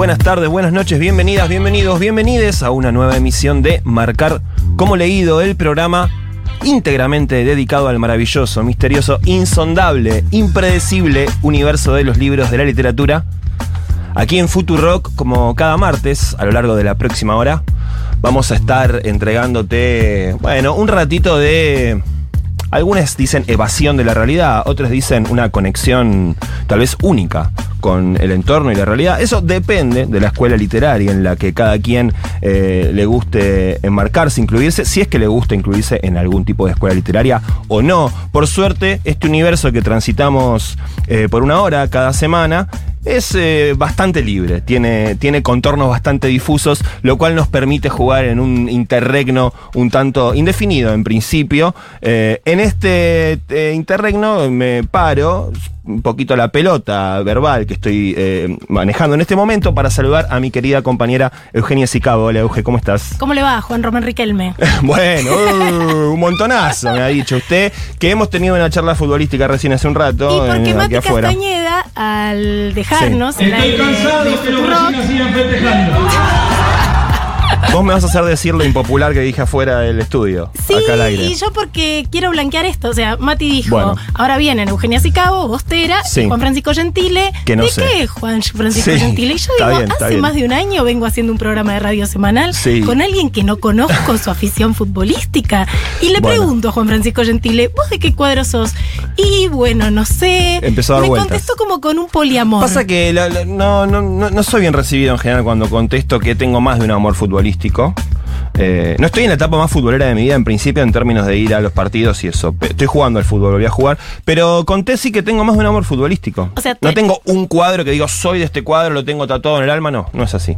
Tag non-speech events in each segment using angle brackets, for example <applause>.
Buenas tardes, buenas noches, bienvenidas, bienvenidos, bienvenides a una nueva emisión de Marcar como leído, el programa íntegramente dedicado al maravilloso, misterioso, insondable, impredecible universo de los libros de la literatura. Aquí en Futurock, como cada martes, a lo largo de la próxima hora, vamos a estar entregándote, bueno, un ratito de algunos dicen evasión de la realidad, otros dicen una conexión tal vez única con el entorno y la realidad. Eso depende de la escuela literaria en la que cada quien eh, le guste enmarcarse, incluirse, si es que le gusta incluirse en algún tipo de escuela literaria o no. Por suerte, este universo que transitamos eh, por una hora cada semana es eh, bastante libre, tiene, tiene contornos bastante difusos, lo cual nos permite jugar en un interregno un tanto indefinido en principio. Eh, en este eh, interregno me paro un poquito la pelota verbal que estoy manejando en este momento para saludar a mi querida compañera Eugenia Sicabo. Hola Euge, ¿cómo estás? ¿Cómo le va, Juan Román Riquelme? <laughs> bueno, uh, un montonazo me ha dicho usted que hemos tenido una charla futbolística recién hace un rato. Y porque en- Mati. Castañeda, al dejarnos Sí. Estoy aire cansado de que los vecinos sigan festejando. Vos me vas a hacer decir lo impopular que dije afuera del estudio, Sí, acá al aire. y yo porque quiero blanquear esto. O sea, Mati dijo, Bueno. ahora vienen Eugenia Sicabo, Bostera, Sí. y Juan Francisco Gentile. Que no ¿De sé. qué Juan Francisco Sí, Gentile? Y yo está digo, bien, está hace bien. más de un año vengo haciendo un programa de radio semanal Sí. con alguien que no conozco su afición futbolística. Y le Bueno. pregunto a Juan Francisco Gentile, ¿vos de qué cuadro sos? Y bueno, no sé. Empezó a dar Me vueltas. contestó como con un poliamor. Pasa que la- la- no, no, no, no soy bien recibido en general cuando contesto que tengo más de un amor futbolístico. Eh, no estoy en la etapa más futbolera de mi vida en principio en términos de ir a los partidos y eso. Estoy jugando al fútbol, voy a jugar. Pero conté sí que tengo más de un amor futbolístico. O sea, no te- tengo un cuadro que digo soy de este cuadro, lo tengo tatuado en el alma. No, no es así.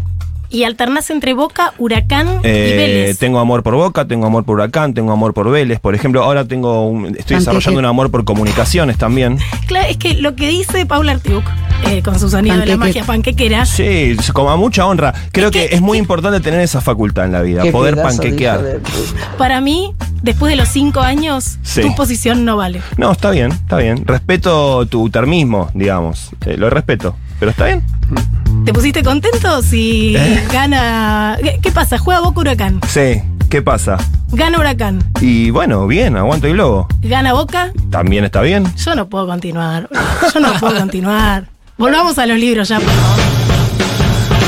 Y alternás entre Boca, Huracán y Eh, Vélez. tengo amor por Boca, tengo amor por Huracán, tengo amor por Vélez. Por ejemplo, ahora tengo un- estoy desarrollando un amor por comunicaciones también. Claro, es que lo que dice Paula Artiuk, eh, con su sonido de la magia panquequera, Sí, como a mucha honra. Creo Es que- que es muy importante tener esa facultad en la vida, poder panquequear. para mí, después de los cinco años, Sí. tu posición no vale. No, está bien, está bien. Respeto tu termismo, digamos. Eh, lo respeto. Pero está bien. ¿Te pusiste contento si ¿Eh? gana... ¿Qué, qué pasa? ¿Juega Boca Huracán? Sí, ¿qué pasa? ¿Gana Huracán? Y bueno, bien, aguanto el globo. ¿Gana Boca? También está bien. Yo no puedo continuar. Yo no puedo continuar. Volvamos a los libros ya, por favor.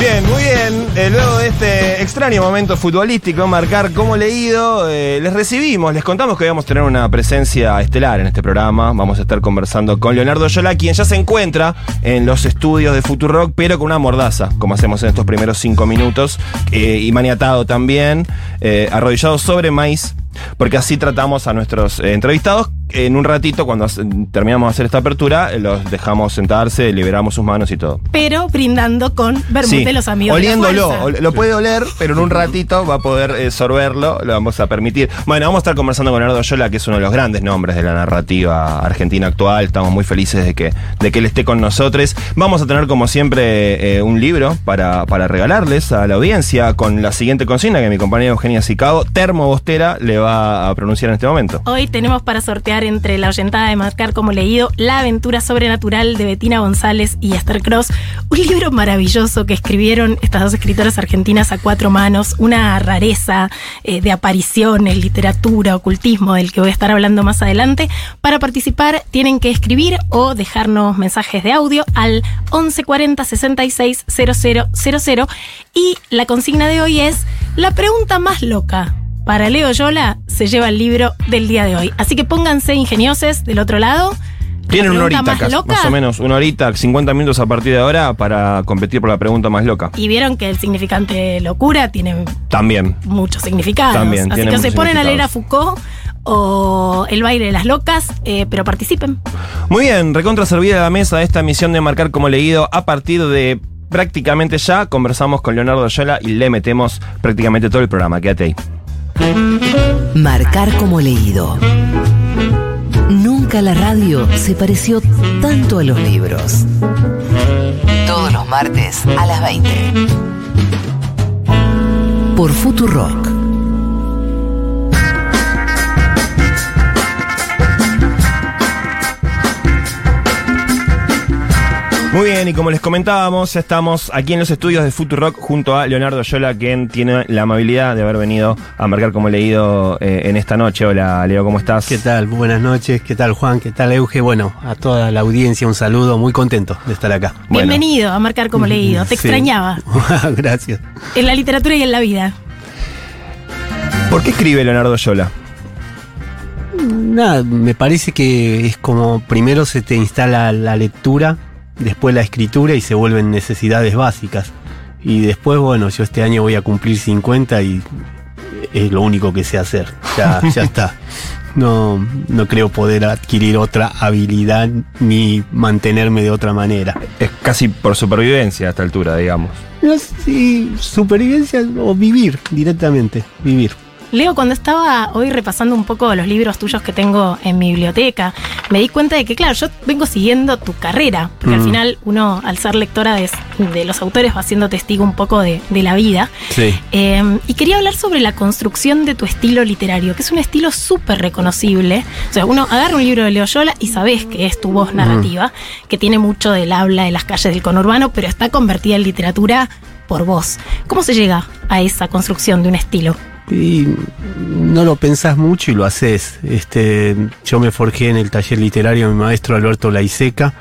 Bien, muy bien. Eh, luego de este extraño momento futbolístico, marcar como leído, eh, les recibimos, les contamos que vamos a tener una presencia estelar en este programa. Vamos a estar conversando con Leonardo Yola, quien ya se encuentra en los estudios de Futurock, pero con una mordaza, como hacemos en estos primeros cinco minutos, eh, y maniatado también, eh, arrodillado sobre maíz. Porque así tratamos a nuestros entrevistados. En un ratito, cuando terminamos de hacer esta apertura, eh, los dejamos sentarse, liberamos sus manos y todo. Pero brindando con vermut Sí, de los amigos. de la oliéndolo, fuerza. ol- lo puede oler, pero en un ratito va a poder eh, sorberlo, lo vamos a permitir. Bueno, vamos a estar conversando con Leonardo Yola, que es uno de los grandes nombres de la narrativa argentina actual. Estamos muy felices de que, de que él esté con nosotros. Vamos a tener, como siempre, eh, un libro para, para regalarles a la audiencia con la siguiente consigna que mi compañera Eugenia Sicabo, Termo Bostera, le va a pronunciar en este momento. Hoy tenemos para sortear entre la oyentada de marcar como leído La aventura sobrenatural de Bettina González y Esther Cross. Un libro maravilloso que escribieron estas dos escritoras argentinas a cuatro manos. Una rareza eh, de apariciones, literatura, ocultismo, del que voy a estar hablando más adelante. Para participar tienen que escribir o dejarnos mensajes de audio al 1140 66 000 y la consigna de hoy es la pregunta más loca. Para Leo Yola se lleva el libro del día de hoy. Así que pónganse ingeniosos del otro lado. Tienen una horita, más casi, loca. más o menos, una horita, 50 minutos a partir de ahora para competir por la pregunta más loca. Y vieron que el significante locura tiene También. muchos significados. También, Así que se ponen a leer a. Foucault o El baile de las locas, eh, pero participen. Muy bien, recontra servida la mesa esta emisión de marcar como leído a partir de prácticamente ya conversamos con Leonardo Yola y le metemos prácticamente todo el programa. Quédate ahí. Marcar como leído. Nunca la radio se pareció tanto a los libros. Todos los martes a las 20. Por Futurock. Muy bien, y como les comentábamos, ya estamos aquí en los estudios de Futurock junto a Leonardo Yola, quien tiene la amabilidad de haber venido a marcar como leído eh, en esta noche. Hola, Leo, ¿cómo estás? ¿Qué tal? Buenas noches. ¿Qué tal, Juan? ¿Qué tal, Euge? Bueno, a toda la audiencia un saludo. Muy contento de estar acá. Bueno. Bienvenido a Marcar como leído. <laughs> Te Sí. extrañaba. <laughs> Gracias. En la literatura y en la vida. ¿Por qué escribe Leonardo Yola? Nada, me parece que es como primero se te instala la lectura, después la escritura y se vuelven necesidades básicas. Y después, bueno, yo este año voy a cumplir 50 y es lo único que sé hacer. Ya, ya <laughs> está. No, no creo poder adquirir otra habilidad ni mantenerme de otra manera. Es casi por supervivencia a esta altura, digamos. No si supervivencia o vivir directamente, vivir. Leo, cuando estaba hoy repasando un poco los libros tuyos que tengo en mi biblioteca, me di cuenta de que, claro, yo vengo siguiendo tu carrera, porque al Mm. final uno, al ser lectora de, de los autores, va siendo testigo un poco de, de la vida. Sí. Eh, y quería hablar sobre la construcción de tu estilo literario, que es un estilo súper reconocible. O sea, uno agarra un libro de Leo Yola y sabes que es tu voz narrativa, que tiene mucho del habla de las calles del conurbano, pero está convertida en literatura por vos. ¿Cómo se llega a esa construcción de un estilo? Y no lo pensás mucho y lo haces. Este, yo me forjé en el taller literario de mi maestro Alberto Laiseca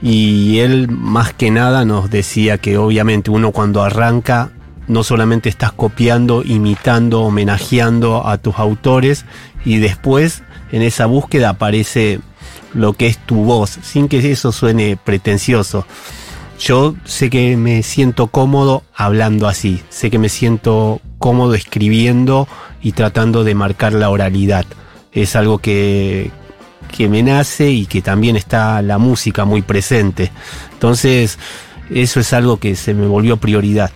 y él más que nada nos decía que obviamente uno cuando arranca no solamente estás copiando, imitando, homenajeando a tus autores y después en esa búsqueda aparece lo que es tu voz, sin que eso suene pretencioso. Yo sé que me siento cómodo hablando así, sé que me siento cómodo escribiendo y tratando de marcar la oralidad. Es algo que, que me nace y que también está la música muy presente. Entonces, eso es algo que se me volvió prioridad.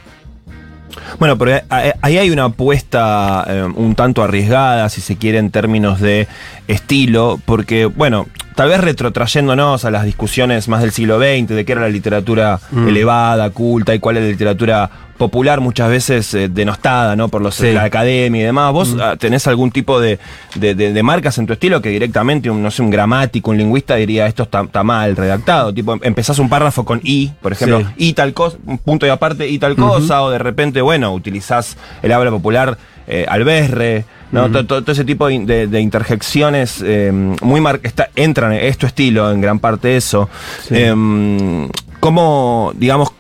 Bueno, pero ahí- ahí hay una apuesta eh, un tanto arriesgada, si se quiere, en términos de estilo, porque, bueno, tal vez retrotrayéndonos a las discusiones más del siglo XX, de qué era la literatura Mm. elevada, culta, y cuál es la literatura popular, muchas veces eh, denostada, ¿no? Por los, Sí. la academia y demás. ¿Vos Mm. ah, tenés algún tipo de, de- de- de marcas en tu estilo que directamente, un, no sé, un gramático, un lingüista diría esto está, está mal redactado? Tipo, em- empezás un párrafo con y, por ejemplo, Sí. y tal cosa, un punto y aparte y tal cosa, o de repente, bueno, utilizás el habla popular eh, alberre, ¿no? todo, todo- todo ese tipo de, interjecciones eh, muy mar está, entran, es tu estilo en gran parte eso. Sí. Em, ¿Cómo, digamos,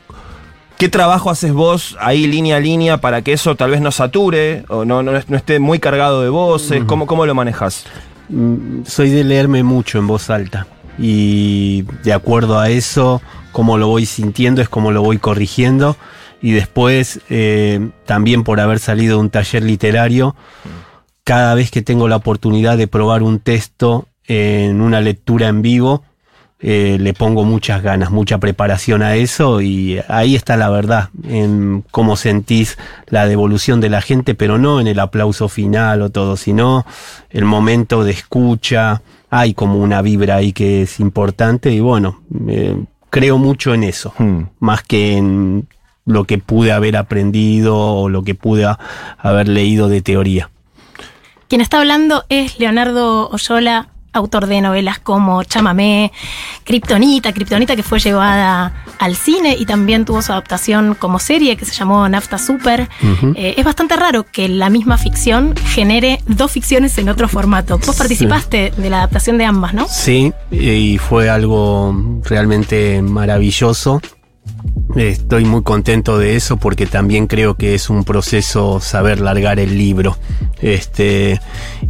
qué trabajo haces vos ahí línea a línea para que eso tal vez no sature o no, no, no esté muy cargado de voces? ¿Cómo, ¿Cómo lo manejas? Mm, soy de leerme mucho en voz alta y de acuerdo a eso, como lo voy sintiendo es como lo voy corrigiendo y después eh, también por haber salido de un taller literario, cada vez que tengo la oportunidad de probar un texto en una lectura en vivo, eh, le pongo muchas ganas, mucha preparación a eso y ahí está la verdad, en cómo sentís la devolución de la gente, pero no en el aplauso final o todo, sino el momento de escucha, hay como una vibra ahí que es importante y bueno, eh, creo mucho en eso, Hmm. más que en lo que pude haber aprendido o lo que pude haber leído de teoría. Quien está hablando es Leonardo Oyola, autor de novelas como Chamamé, Kryptonita, Kryptonita que fue llevada al cine y también tuvo su adaptación como serie que se llamó Nafta Super. Eh, es bastante raro que la misma ficción genere dos ficciones en otro formato. Vos participaste de la adaptación de ambas, ¿no? Sí, y fue algo realmente maravilloso. Estoy muy contento de eso porque también creo que es un proceso saber largar el libro. Este,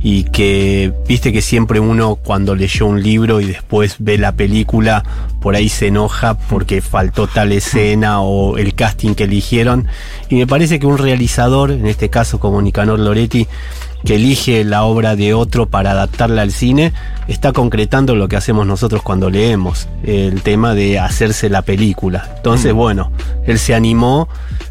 y que, viste que siempre uno cuando leyó un libro y después ve la película, por ahí se enoja porque faltó tal escena o el casting que eligieron. Y me parece que un realizador, en este caso como Nicanor Loretti, que elige la obra de otro para adaptarla al cine, está concretando lo que hacemos nosotros cuando leemos, el tema de hacerse la película. Entonces, Mm. bueno, él se animó,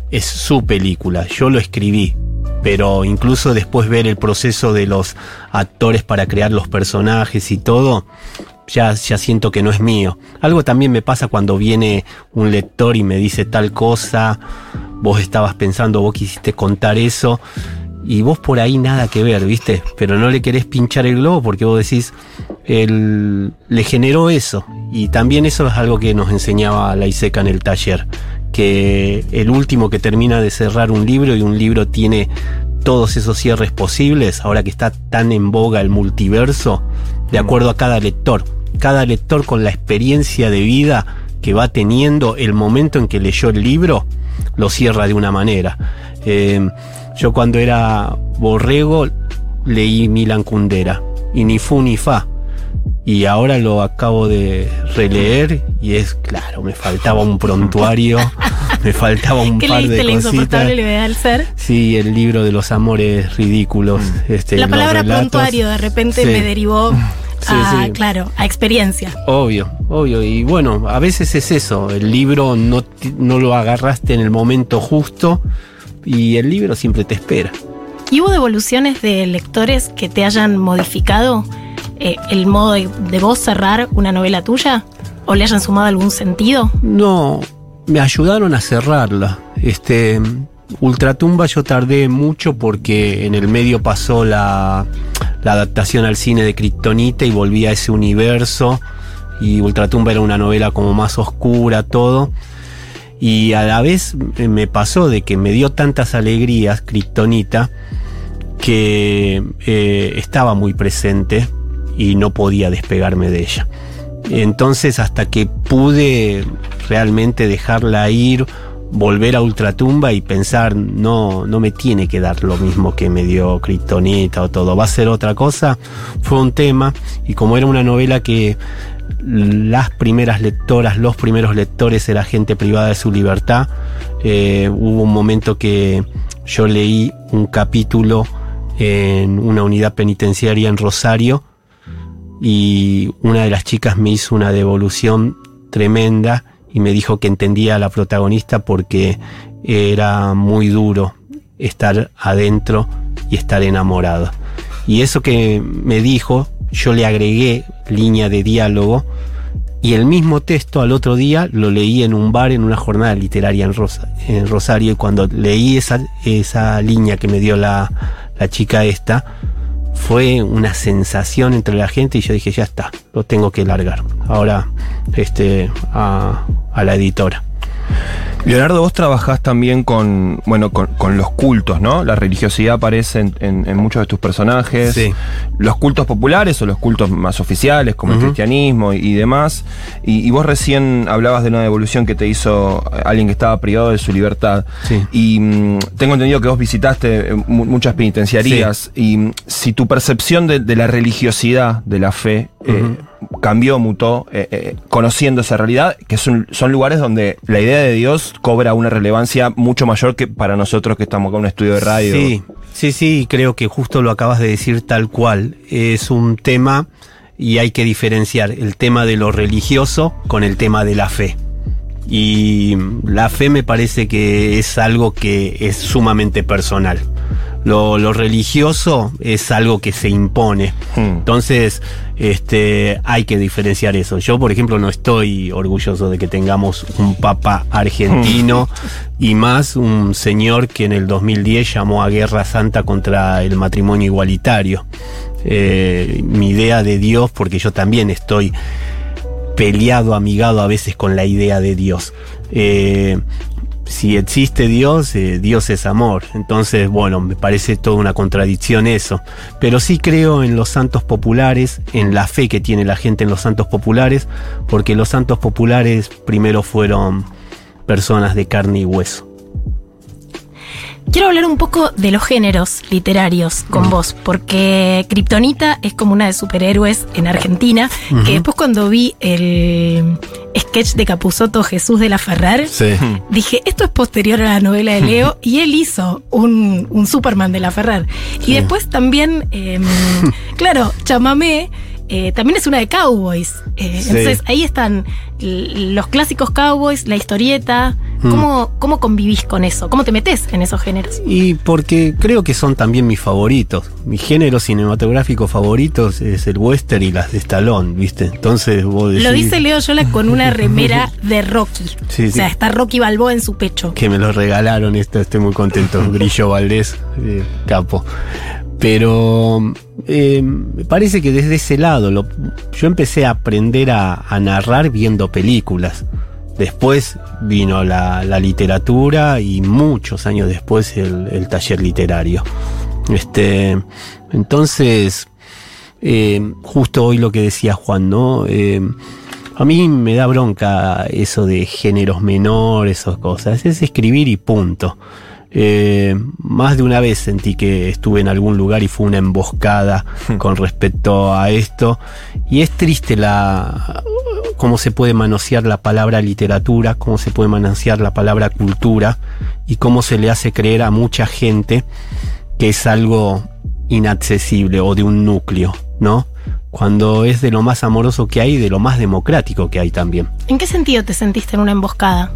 es su película, yo lo escribí, pero incluso después ver el proceso de los actores para crear los personajes y todo, ya, ya siento que no es mío. Algo también me pasa cuando viene un lector y me dice tal cosa, vos estabas pensando, vos quisiste contar eso, y vos por ahí nada que ver, ¿viste? Pero no le querés pinchar el globo porque vos decís, él le generó eso. Y también eso es algo que nos enseñaba la Iseca en el taller, que el último que termina de cerrar un libro y un libro tiene todos esos cierres posibles, ahora que está tan en boga el multiverso, de acuerdo a cada lector. Cada lector con la experiencia de vida que va teniendo el momento en que leyó el libro, lo cierra de una manera. Eh, yo cuando era borrego leí Milan Kundera y ni fu ni fa. Y ahora lo acabo de releer y es claro, me faltaba un prontuario, <laughs> me faltaba un ¿Qué par leíste de la cositas. insoportable levedad del ser? Sí, el libro de los amores ridículos. Este, la palabra relatos. prontuario de repente Sí. me derivó Sí, claro, a experiencia. Obvio, obvio. Y bueno, a veces es eso. El libro no, no lo agarraste en el momento justo y el libro siempre te espera. ¿Y hubo devoluciones de lectores que te hayan modificado eh, el modo de, de vos cerrar una novela tuya? ¿O le hayan sumado algún sentido? No, me ayudaron a cerrarla. Este, Ultratumba yo tardé mucho porque en el medio pasó la, la adaptación al cine de Kryptonita y volví a ese universo. Y Ultratumba era una novela como más oscura, todo. Y a la vez eh, me pasó de que me dio tantas alegrías Kryptonita que eh, estaba muy presente y no podía despegarme de ella. Entonces hasta que pude realmente dejarla ir, volver a Ultratumba y pensar, no, no me tiene que dar lo mismo que me dio Kryptonita o todo, va a ser otra cosa, fue un tema y como era una novela que las primeras lectoras, los primeros lectores era gente privada de su libertad, eh, hubo un momento que yo leí un capítulo en una unidad penitenciaria en Rosario, y una de las chicas me hizo una devolución tremenda y me dijo que entendía a la protagonista porque era muy duro estar adentro y estar enamorado. Y eso que me dijo, yo le agregué línea de diálogo y el mismo texto al otro día lo leí en un bar en una jornada literaria en, Rosa- en Rosario y cuando leí esa, esa línea que me dio la, la chica esta, fue una sensación entre la gente y yo dije, ya está, lo tengo que largar. Ahora, este, a, a la editora. Leonardo, vos trabajás también con, bueno, con, con los cultos, ¿no? La religiosidad aparece en, en- en muchos de tus personajes. Sí. Los cultos populares o los cultos más oficiales, como el cristianismo y, y demás. Y, y vos recién hablabas de una devolución que te hizo alguien que estaba privado de su libertad. Sí. Y mm, tengo entendido que vos visitaste eh, mu- muchas penitenciarías. Y mm, si tu percepción de, de la religiosidad, de la fe, eh, cambió, mutó, eh, eh, conociendo esa realidad, que son, son lugares donde la idea de Dios cobra una relevancia mucho mayor que para nosotros que estamos con un estudio de radio. Sí, sí, sí, creo que justo lo acabas de decir tal cual. Es un tema y hay que diferenciar el tema de lo religioso con el tema de la fe. Y la fe me parece que es algo que es sumamente personal. Lo, lo religioso es algo que se impone. Hmm. Entonces, este, hay que diferenciar eso. Yo, por ejemplo, no estoy orgulloso de que tengamos un papa argentino y más un señor que en el 2010 llamó a guerra santa contra el matrimonio igualitario. eh, mi idea de Dios, porque yo también estoy peleado, amigado a veces con la idea de Dios. Eh, si existe Dios, eh, Dios es amor. Entonces, bueno, me parece toda una contradicción eso. Pero sí creo en los santos populares, en la fe que tiene la gente en los santos populares, porque los santos populares primero fueron personas de carne y hueso. Quiero hablar un poco de los géneros literarios con vos, porque Kryptonita es como una de superhéroes en Argentina, que después cuando vi el sketch de Capuzoto Jesús de la Ferrar, Sí. dije, esto es posterior a la novela de Leo, y él hizo un, un Superman de la Ferrar. Y Sí. después también, eh, <laughs> claro, Chamamé. Eh, también es una de cowboys. Eh, Sí. Entonces ahí están los clásicos cowboys, la historieta. Mm. ¿Cómo, ¿Cómo convivís con eso? ¿Cómo te metes en esos géneros? Y porque creo que son también mis favoritos. Mi género cinematográfico favoritos es el western y las de Stallone, ¿viste? Entonces vos decís Lo dice Leo Yola con una remera de Rocky. <laughs> Sí, o sea, sí. está Rocky Balboa en su pecho. que me lo regalaron, esto estoy muy contento. Grillo Valdés, eh, capo. Pero eh, me parece que desde ese lado, yo empecé a aprender a, narrar viendo películas. Después vino la, literatura y muchos años después el, taller literario. Este, entonces, eh, justo hoy lo que decía Juan, ¿no? Eh, a mí me da bronca eso de géneros menores, esas cosas. Es escribir y punto. Eh, más de una vez sentí que estuve en algún lugar y fue una emboscada <laughs> con respecto a esto. Y es triste la cómo se puede manosear la palabra literatura, cómo se puede manosear la palabra cultura y cómo se le hace creer a mucha gente que es algo inaccesible o de un núcleo, ¿no? Cuando es de lo más amoroso que hay y de lo más democrático que hay también. ¿En qué sentido te sentiste en una emboscada?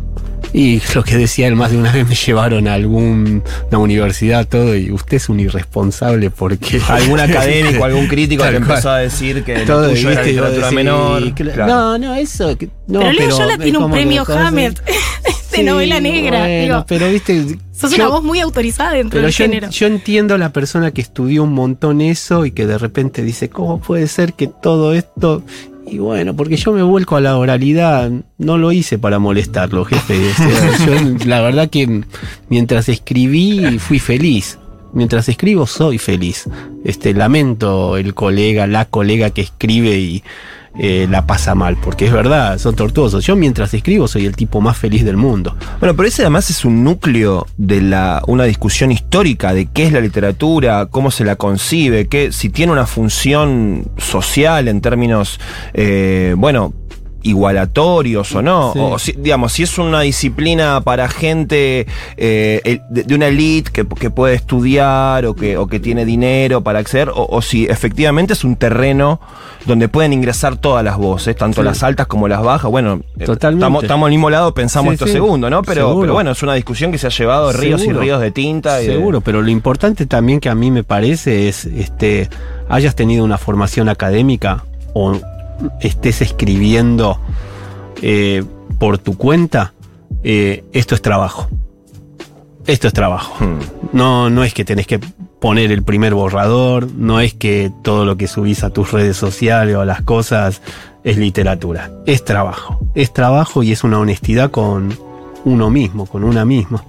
Y lo que decía él, más de una vez me llevaron a alguna universidad, todo, y usted es un irresponsable porque... <laughs> Algún académico, algún crítico Tal que empezó a decir que Todo, lo tuyo era ¿viste? Decís, menor. Claro. No, no, eso... No, pero Leo Yola es tiene un premio Hammett <laughs> de Sí, novela negra. bueno, Digo, pero viste... sos yo- una voz muy autorizada dentro del yo, género. yo entiendo la persona que estudió un montón eso y que de repente dice, ¿cómo puede ser que todo esto... Y bueno, porque yo me vuelco a la oralidad, no lo hice para molestarlo, jefe. O sea, <laughs> yo la verdad que mientras escribí fui feliz. Mientras escribo soy feliz. Este, lamento el colega, la colega que escribe y eh, la pasa mal, porque es verdad, son tortuosos. Yo mientras escribo soy el tipo más feliz del mundo. Bueno, pero ese además es un núcleo de la, una discusión histórica de qué es la literatura, cómo se la concibe, qué, si tiene una función social en términos, eh, bueno, igualatorios o no. Sí. O si, digamos, si es una disciplina para gente eh, de, de una elite que, que puede estudiar o que, o que tiene dinero para acceder, o, o si efectivamente es un terreno donde pueden ingresar todas las voces, tanto Sí. las altas como las bajas. Bueno, eh, estamos, al mismo lado, pensamos Sí, esto segundo, ¿no? Pero, pero bueno, es una discusión que se ha llevado ríos Seguro. y ríos de tinta. y de- Seguro, pero lo importante también que a mí me parece es este hayas tenido una formación académica o estés escribiendo eh, por tu cuenta, eh, esto es trabajo. Esto es trabajo. Hmm. No, no es que tenés que poner el primer borrador, no es que todo lo que subís a tus redes sociales o a las cosas es literatura. Es trabajo. Es trabajo y es una honestidad con uno mismo, con una misma.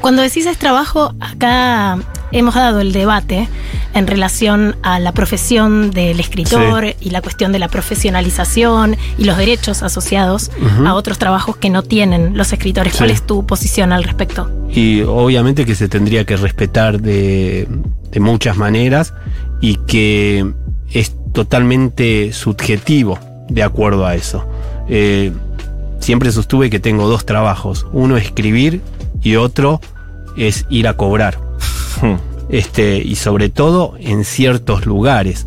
Cuando decís es trabajo, acá hemos dado el debate en relación a la profesión del escritor y la cuestión de la profesionalización y los derechos asociados a otros trabajos que no tienen los escritores. ¿Cuál es tu posición al respecto? Y obviamente que se tendría que respetar de, de muchas maneras y que es totalmente subjetivo de acuerdo a eso. Eh, siempre sostuve que tengo dos trabajos, uno escribir y otro es ir a cobrar. Hmm. Este, y sobre todo en ciertos lugares.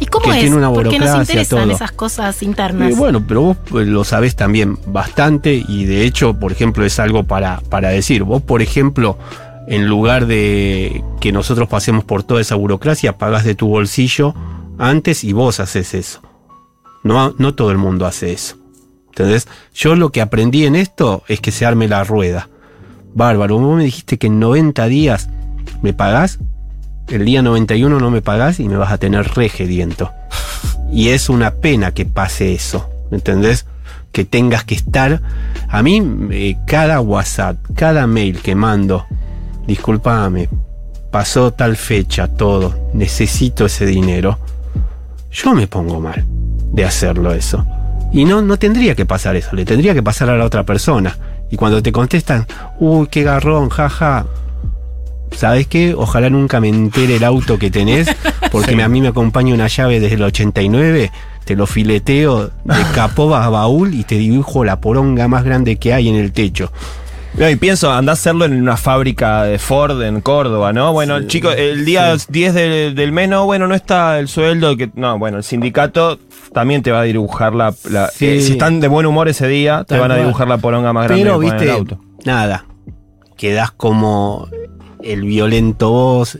¿Y cómo Que es? tiene una Porque nos burocracia, interesan todo. esas cosas internas. Eh, bueno, pero vos pues, lo sabés también bastante y de hecho, por ejemplo, es algo para, para decir. Vos, por ejemplo, en lugar de que nosotros pasemos por toda esa burocracia, pagás de tu bolsillo antes y vos haces eso. No, no todo el mundo hace eso. Entonces, yo lo que aprendí en esto es que se arme la rueda. Bárbaro, vos me dijiste que en 90 días me pagás el día 91 no me pagás y me vas a tener regediento. <laughs> Y es una pena que pase eso, ¿me entendés? Que tengas que estar. A mí, eh, cada WhatsApp, cada mail que mando, discúlpame, pasó tal fecha, todo, necesito ese dinero. Yo me pongo mal de hacerlo eso. Y no, no tendría que pasar eso, le tendría que pasar a la otra persona. Y cuando te contestan, uy, qué garrón, jaja. ¿Sabes qué? Ojalá nunca me entere el auto que tenés, <laughs> porque a mí me acompaña una llave desde el 89, te lo fileteo de <laughs> capoba a baúl y te dibujo la poronga más grande que hay en el techo. No, y pienso, anda a hacerlo en una fábrica de Ford en Córdoba, ¿no? Bueno, el chico, el día 10 del, del mes, no, bueno, no está el sueldo, que no, bueno, el sindicato también te va a dibujar la... la- Sí. eh, si están de buen humor ese día, te Tal van a cual. dibujar la poronga más grande Pero, que en viste, el auto. nada, quedás como el violento vos,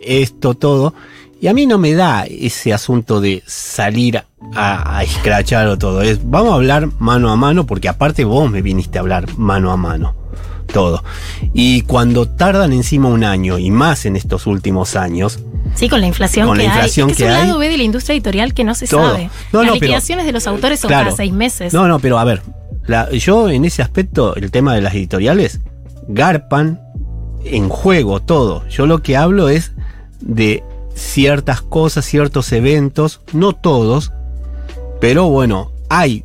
esto, todo. Y a mí no me da ese asunto de salir a, a escrachar o todo. Es, vamos a hablar mano a mano, porque aparte vos me viniste a hablar mano a mano. Todo. Y cuando tardan encima un año, y más en estos últimos años, Sí, con la inflación Con que la inflación hay. Es que que es un hay. lado B de la industria editorial que no se Todo. sabe. No, Las no, pero- liquidaciones de los autores son Claro. cada seis meses. No, no, pero a ver, la- yo en ese aspecto, el tema de las editoriales, garpan en juego todo. Yo lo que hablo es de ciertas cosas, ciertos eventos, no todos, pero bueno, hay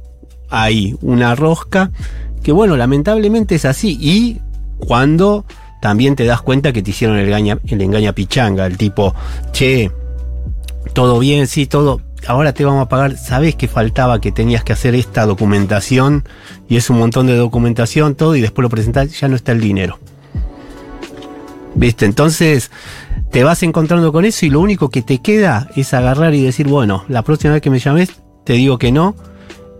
ahí una rosca que bueno, lamentablemente es así. Y cuando también te das cuenta que te hicieron el, engaña, el engaña pichanga, el tipo, che, todo bien, sí, todo. Ahora te vamos a pagar. Sabes que faltaba que tenías que hacer esta documentación y es un montón de documentación, todo, y después lo presentás, ya no está el dinero. ¿Viste? Entonces te vas encontrando con eso y lo único que te queda es agarrar y decir, bueno, la próxima vez que me llames, te digo que no.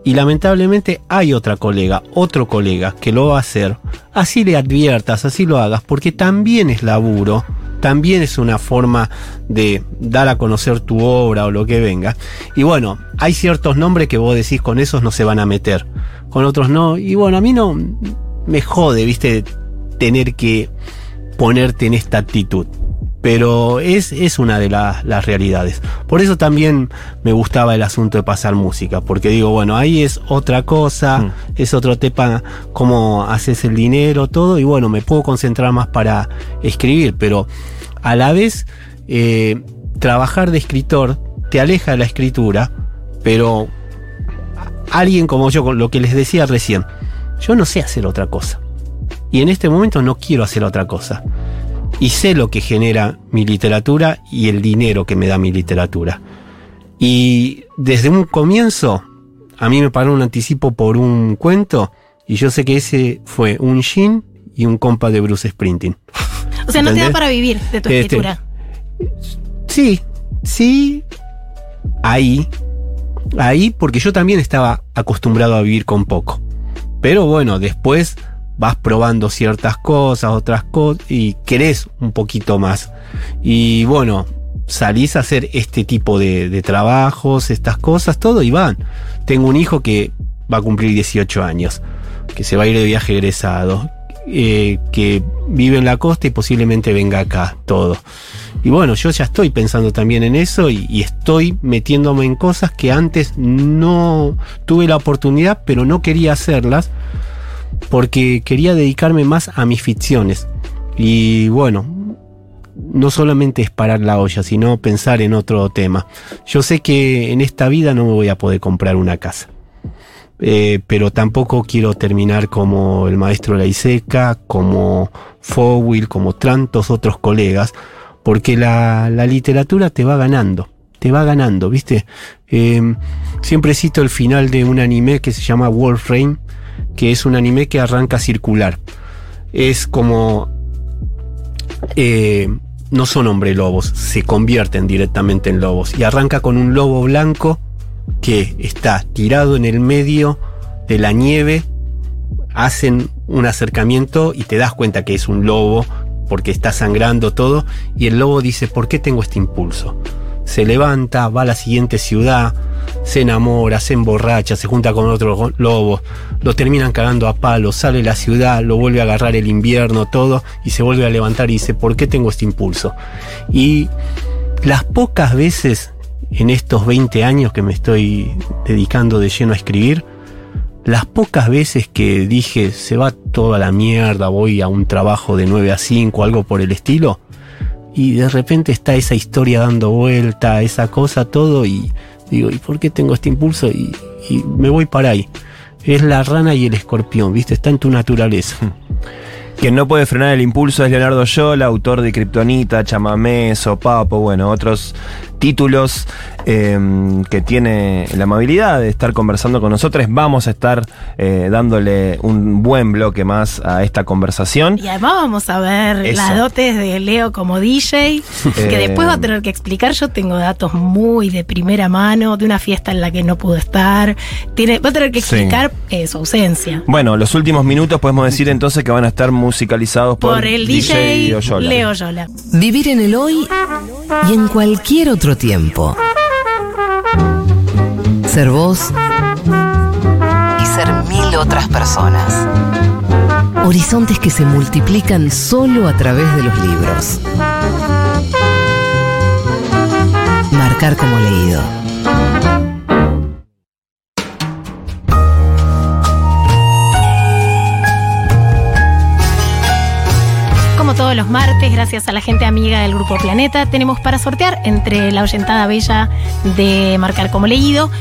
Y lamentablemente hay otra colega, otro colega que lo va a hacer. Así le adviertas, así lo hagas, porque también es laburo, también es una forma de dar a conocer tu obra o lo que venga. Y bueno, hay ciertos nombres que vos decís con esos no se van a meter, con otros no. Y bueno, a mí no me jode, viste, tener que ponerte en esta actitud. Pero es, es una de la- las realidades. Por eso también me gustaba el asunto de pasar música, porque digo, bueno, ahí es otra cosa, Mm. es otro tema, cómo haces el dinero, todo, y bueno, me puedo concentrar más para escribir, pero a la vez eh, trabajar de escritor te aleja de la escritura, pero alguien como yo, con lo que les decía recién, yo no sé hacer otra cosa. Y en este momento no quiero hacer otra cosa. Y sé lo que genera mi literatura y el dinero que me da mi literatura. Y desde un comienzo, a mí me pagó un anticipo por un cuento, y yo sé que ese fue un Shin y un compa de Bruce Sprinting. o sea, no te da para vivir de tu Este, escritura. Sí, sí, ahí, ahí, porque yo también estaba acostumbrado a vivir con poco. Pero bueno, después vas probando ciertas cosas, otras cosas, y querés un poquito más. Y bueno, salís a hacer este tipo de, de trabajos, estas cosas, todo, y van. Tengo un hijo que va a cumplir 18 años, que se va a ir de viaje egresado, eh, que vive en la costa y posiblemente venga acá, todo. Y bueno, yo ya estoy pensando también en eso y, y estoy metiéndome en cosas que antes no tuve la oportunidad, pero no quería hacerlas porque quería dedicarme más a mis ficciones. Y bueno, no solamente es parar la olla, sino pensar en otro tema. Yo sé que en esta vida no me voy a poder comprar una casa. Eh, pero tampoco quiero terminar como el maestro Laiseca, como Fowil, como tantos otros colegas, porque la, literatura te va ganando, te va ganando, ¿viste? Eh, siempre cito el final de un anime que se llama Warframe, que es un anime que arranca circular. Es como... eh, no son hombre lobos, se convierten directamente en lobos. Y arranca con un lobo blanco que está tirado en el medio de la nieve. Hacen un acercamiento y te das cuenta que es un lobo porque está sangrando todo. Y el lobo dice, ¿por qué tengo este impulso? Se levanta, va a la siguiente ciudad, se enamora, se emborracha, se junta con otros lobos, lo terminan cagando a palos, sale de la ciudad, lo vuelve a agarrar el invierno, todo, y se vuelve a levantar y dice, ¿por qué tengo este impulso? Y las pocas veces en estos 20 años que me estoy dedicando de lleno a escribir, las pocas veces que dije se va toda la mierda, voy a un trabajo de 9 a 5, algo por el estilo, y de repente está esa historia dando vuelta, esa cosa, todo, y digo, ¿y por qué tengo este impulso? Y, me voy para ahí. Es la rana y el escorpión, ¿viste? Está en tu naturaleza. <laughs> Quien no puede frenar el impulso es Leonardo Yola, autor de Kryptonita, Chamamé, Sopapo, bueno, otros títulos eh, que tiene la amabilidad de estar conversando con nosotros. Vamos a estar eh, dándole un buen bloque más a esta conversación. Y además vamos a ver Eso. las dotes de Leo como DJ, <laughs> que Eh. después va a tener que explicar. Yo tengo datos muy de primera mano de una fiesta en la que no pudo estar. Tiene, va a tener que Sí. explicar eh, su ausencia. Bueno, los últimos minutos podemos decir entonces que van a estar musicalizados por, Por el DJ. Leo Yola. Vivir en el hoy y en cualquier otro tiempo. Ser vos y ser mil otras personas. Horizontes que se multiplican solo a través de los libros. Marcar como leído. Todos los martes, gracias a la gente amiga del Grupo Planeta, tenemos para sortear entre la oyentada bella de Marcar como Leído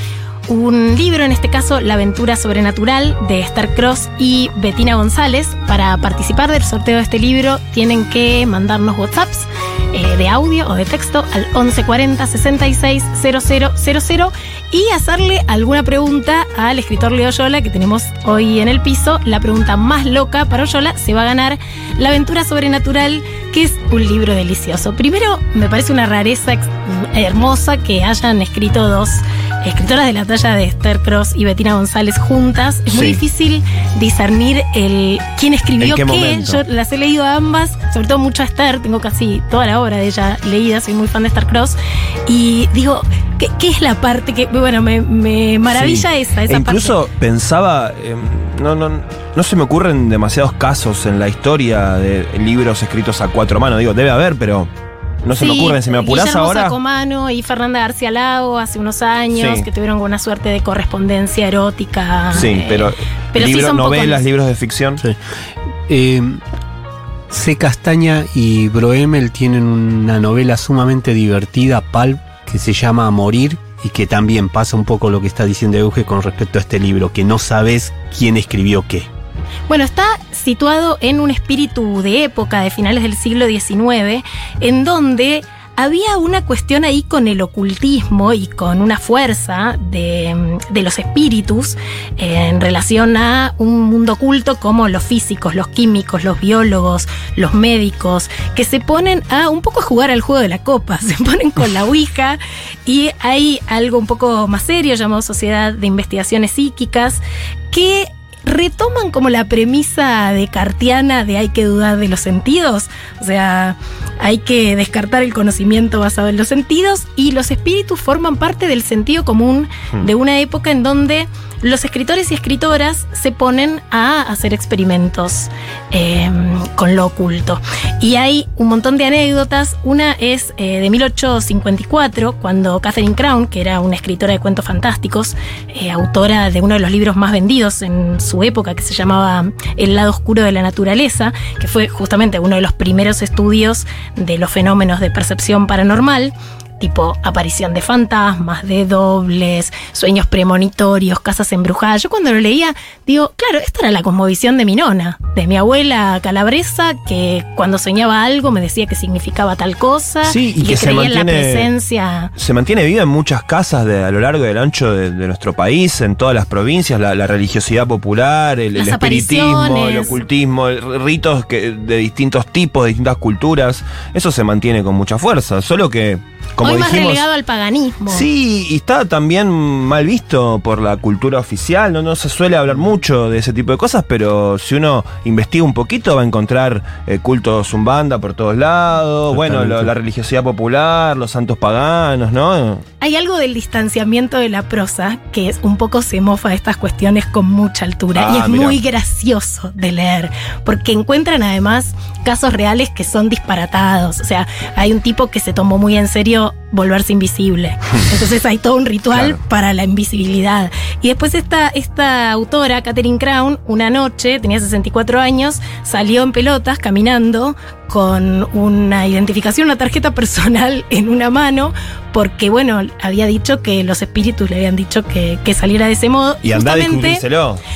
un libro, en este caso La aventura sobrenatural de Star Cross y Betina González. Para participar del sorteo de este libro tienen que mandarnos WhatsApps eh, de audio o de texto al 1140 66 000 y hacerle alguna pregunta al escritor Leo Yola que tenemos hoy en el piso. La pregunta más loca para Yola se va a ganar La aventura sobrenatural, que es un libro delicioso. Primero, me parece una rareza hermosa que hayan escrito dos escritoras de la talla de Esther Cross y Bettina González juntas. Es muy difícil discernir el quién escribió ¿En qué qué. Yo las he leído a ambas, sobre todo mucho a Esther, tengo casi toda la obra de ella leída, soy muy fan de Esther Cross. Y digo, ¿qué, qué es la parte que, bueno, me, me maravilla Sí. esa, esa E incluso parte? pensaba, eh, no, no, no se me ocurren demasiados casos en la historia de libros escritos a cuatro manos. Digo, debe haber, pero no se me ocurren. Si me apurás Guillermo ahora. Sacomano y Fernanda García Lago hace unos años Sí. que tuvieron buena suerte de correspondencia erótica. Sí, eh, pero, pero sí son pocos. novelas, libros de ficción. Sí. Eh, C. Castaña y Broemel tienen una novela sumamente divertida, Pulp, que se llama Morir y que también pasa un poco lo que está diciendo Euge con respecto a este libro, que no sabes quién escribió qué. Bueno, está situado en un espíritu de época de finales del siglo XIX, en donde había una cuestión ahí con el ocultismo y con una fuerza de, de los espíritus eh, en relación a un mundo oculto como los físicos, los químicos, los biólogos, los médicos, que se ponen a un poco a jugar al juego de la copa, <laughs> se ponen con la Ouija y hay algo un poco más serio llamado Sociedad de Investigaciones Psíquicas que retoman como la premisa de Cartiana de hay que dudar de los sentidos, o sea, hay que descartar el conocimiento basado en los sentidos y los espíritus forman parte del sentido común de una época en donde los escritores y escritoras se ponen a hacer experimentos eh, con lo oculto. Y hay un montón de anécdotas. Una es eh, de 1854, cuando Catherine Crown, que era una escritora de cuentos fantásticos, eh, autora de uno de los libros más vendidos en su época, que se llamaba El lado oscuro de la naturaleza, que fue justamente uno de los primeros estudios de los fenómenos de percepción paranormal tipo aparición de fantasmas, de dobles, sueños premonitorios, casas embrujadas. Yo cuando lo leía, digo, claro, esta era la cosmovisión de mi nona, de mi abuela calabresa, que cuando soñaba algo me decía que significaba tal cosa Sí, y y, que que, se creía en la mantiene- presencia. Se mantiene viva en muchas casas de, a lo largo y del ancho de, de nuestro país, en todas las provincias, la, la religiosidad popular, el, espiritismo, el ocultismo, el- ritos que, de distintos tipos, de distintas culturas. Eso se mantiene con mucha fuerza, solo que como Hoy más dijimos, relegado al paganismo. Sí, y está también mal visto por la cultura oficial, ¿no? no se suele hablar mucho de ese tipo de cosas, pero si uno investiga un poquito va a encontrar eh, cultos zumbanda por todos lados, bueno, lo- la religiosidad popular, los santos paganos, ¿no? Hay algo del distanciamiento de la prosa que es un poco se mofa de estas cuestiones con mucha altura. Ah, y es mira. muy gracioso de leer. Porque encuentran además casos reales que son disparatados. O sea, hay un tipo que se tomó muy en serio volverse invisible. <laughs> Entonces hay todo un ritual Claro. para la invisibilidad. Y después esta, esta autora, Catherine Crown, una noche, tenía 64 años, salió en pelotas caminando con una identificación, una tarjeta personal en una mano, porque bueno, había dicho que los espíritus le habían dicho que, que saliera de ese modo. Y anda a.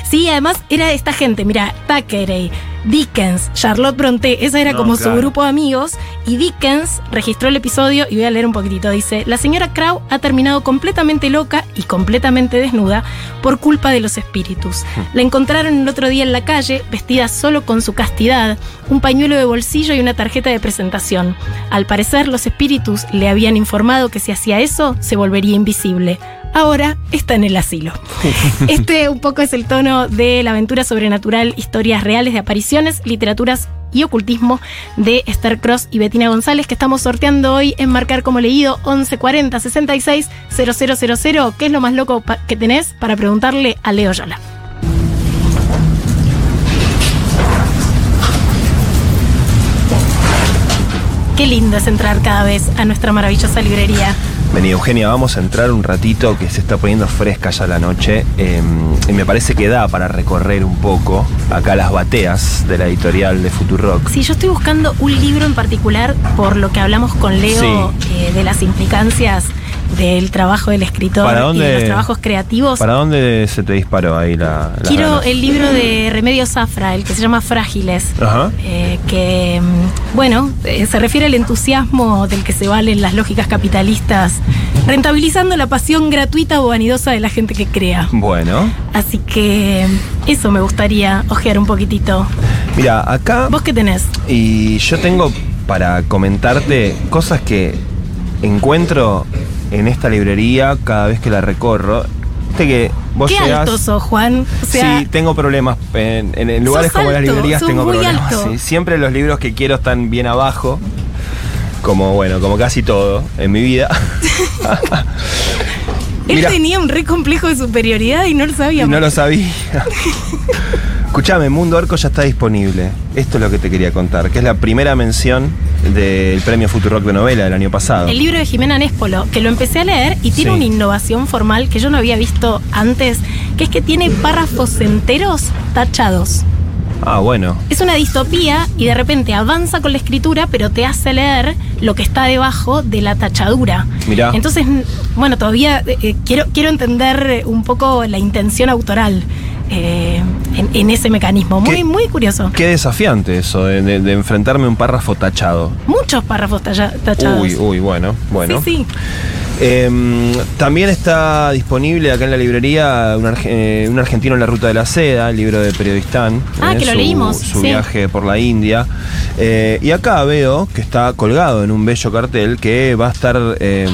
Sí, además era esta gente, mira, Thackeray, Dickens, Charlotte Bronte, esa era No, como claro. su grupo de amigos, y Dickens registró el episodio y voy a leer un poquitito, dice, la señora Crow ha terminado completamente loca y completamente desnuda por culpa de los espíritus. La encontraron el otro día en la calle, vestida solo con su castidad, un pañuelo de bolsillo y una tarjeta de presentación. Al parecer los espíritus le habían informado que si hacía eso se volvería invisible. Ahora está en el asilo. <laughs> Este un poco es el tono de la aventura sobrenatural, historias reales de apariciones, literaturas y ocultismo de Esther Cross y Bettina González que estamos sorteando hoy en Marcar como leído 1140 66 000. ¿Qué es lo más loco que tenés para preguntarle a Leo Yola? Qué lindo es entrar cada vez a nuestra maravillosa librería. Vení, Eugenia, vamos a entrar un ratito que se está poniendo fresca ya la noche. eh, y me parece que da para recorrer un poco acá las bateas de la editorial de Futurock. Sí, yo estoy buscando un libro en particular por lo que hablamos con Leo eh, de las implicancias del trabajo del escritor ¿Para y de los trabajos creativos. ¿Para dónde se te disparó ahí la.? Quiero ganas? el libro de Remedio Zafra, el que se llama Frágiles. Ajá. eh, que, mm, bueno, eh, se refiere al entusiasmo del que se valen las lógicas capitalistas, rentabilizando la pasión gratuita o vanidosa de la gente que crea. Bueno, Así que mm, eso me gustaría ojear un poquitito. mira, acá. ¿Vos qué tenés? Y yo tengo para comentarte cosas que encuentro en esta librería cada vez que la recorro. Viste que vos ¿Qué llegás- alto sos, Juan? O sea, sí, tengo problemas. En, en- en lugares como las librerías tengo problemas. sí. Siempre los libros que quiero están bien abajo. Como bueno, como casi todo en mi vida. <laughs> él tenía un re complejo de superioridad y no lo y sabíamos. no lo sabía. <laughs> Escuchame, Mundo Arco ya está disponible. Esto es lo que te quería contar, que es la primera mención del premio Futurock de novela del año pasado. El libro de Jimena Néspolo, que lo empecé a leer y tiene Sí. una innovación formal que yo no había visto antes, que es que tiene párrafos enteros tachados. Ah, bueno. Es una distopía y de repente avanza con la escritura, pero te hace leer lo que está debajo de la tachadura. Mirá. Entonces, bueno, todavía eh, eh, quiero, quiero entender eh, un poco la intención autoral eh, en, en ese mecanismo. Muy, muy curioso. Qué desafiante eso de, de- de enfrentarme a un párrafo tachado. Muchos párrafos tachados. Uy, uy, bueno, bueno. Sí, sí. Eh, también está disponible acá en la librería un, arge- eh, un argentino en la ruta de la seda, el libro de Periodistán. Ah, eh, que lo su- leímos, Su sí. viaje por la India. Eh, y acá veo que está colgado en un bello cartel que va a estar eh,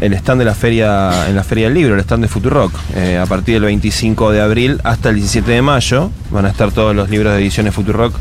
el stand de la feria, en la feria del libro, el stand de Futurock, a partir del 25 de abril hasta el 17 de mayo. Van a estar todos los libros de ediciones Futurock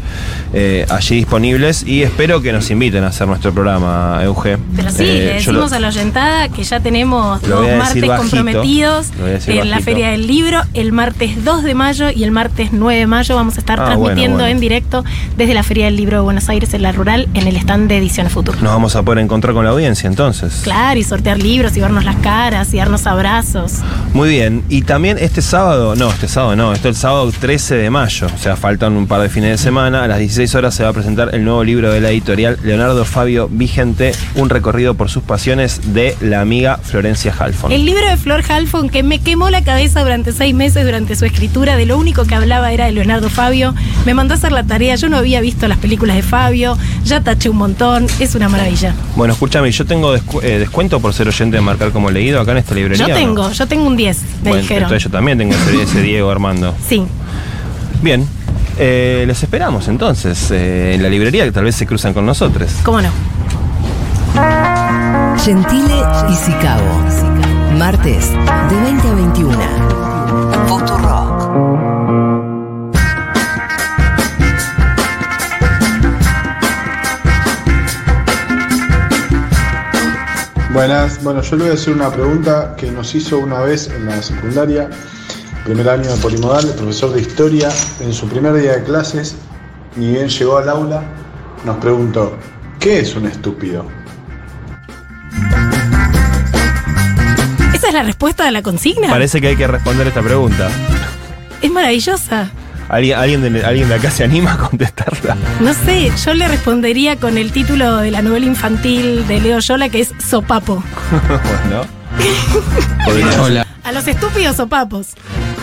allí disponibles y espero que nos inviten a hacer nuestro programa, Euge. Pero sí, le yo lo- decimos a la oyentada que ya tenemos dos martes bajito, comprometidos en la. Feria del Libro, el martes 2 de mayo y el martes 9 de mayo vamos a estar Ah, transmitiendo bueno, bueno. en directo desde la Feria del Libro de Buenos Aires en la Rural en el stand de Ediciones Futuro. Nos vamos a poder encontrar con la audiencia entonces. Claro, y sortear libros y vernos las caras y darnos abrazos. Muy bien. Y también este sábado, no, este sábado no, esto es el sábado 13 de mayo, o sea, faltan un par de fines de semana. A las 16 horas se va a presentar el nuevo libro de la editorial Leonardo Fabio Vigente, un recorrido por sus pasiones de la amiga Florencia Halfon. El libro de Flor Halfon que me quemó la cabeza durante seis meses durante su escritura, de lo único que hablaba era de Leonardo Fabio. Me mandó a hacer la tarea, yo no había visto las películas de Fabio, ya taché un montón, es una maravilla. Bueno, escúchame, yo tengo descu- eh, descuento por ser oyente de marcar como leído acá en esta librería. Yo ¿no? tengo, yo tengo un 10, me Bueno, dijeron. entonces yo también tengo ese, Diego Armando. Sí. Bien. eh, les esperamos entonces eh, en la librería que tal vez se cruzan con nosotros. ¿Cómo no? Gentile y Sicabo. Martes de 20 a 21. Futurock. Buenas, bueno, yo le voy a hacer una pregunta que nos hizo una vez en la secundaria, primer año de polimodal, el profesor de historia, en su primer día de clases, ni bien llegó al aula, nos preguntó, ¿qué es un estúpido? Es la respuesta de la consigna? Parece que hay que responder esta pregunta. Es maravillosa. ¿Alguien, alguien, de, ¿Alguien de acá se anima a contestarla? No sé, yo le respondería con el título de la novela infantil de Leo Yola, que es Sopapo. <laughs> bueno. Podría- Hola. A los estúpidos sopapos.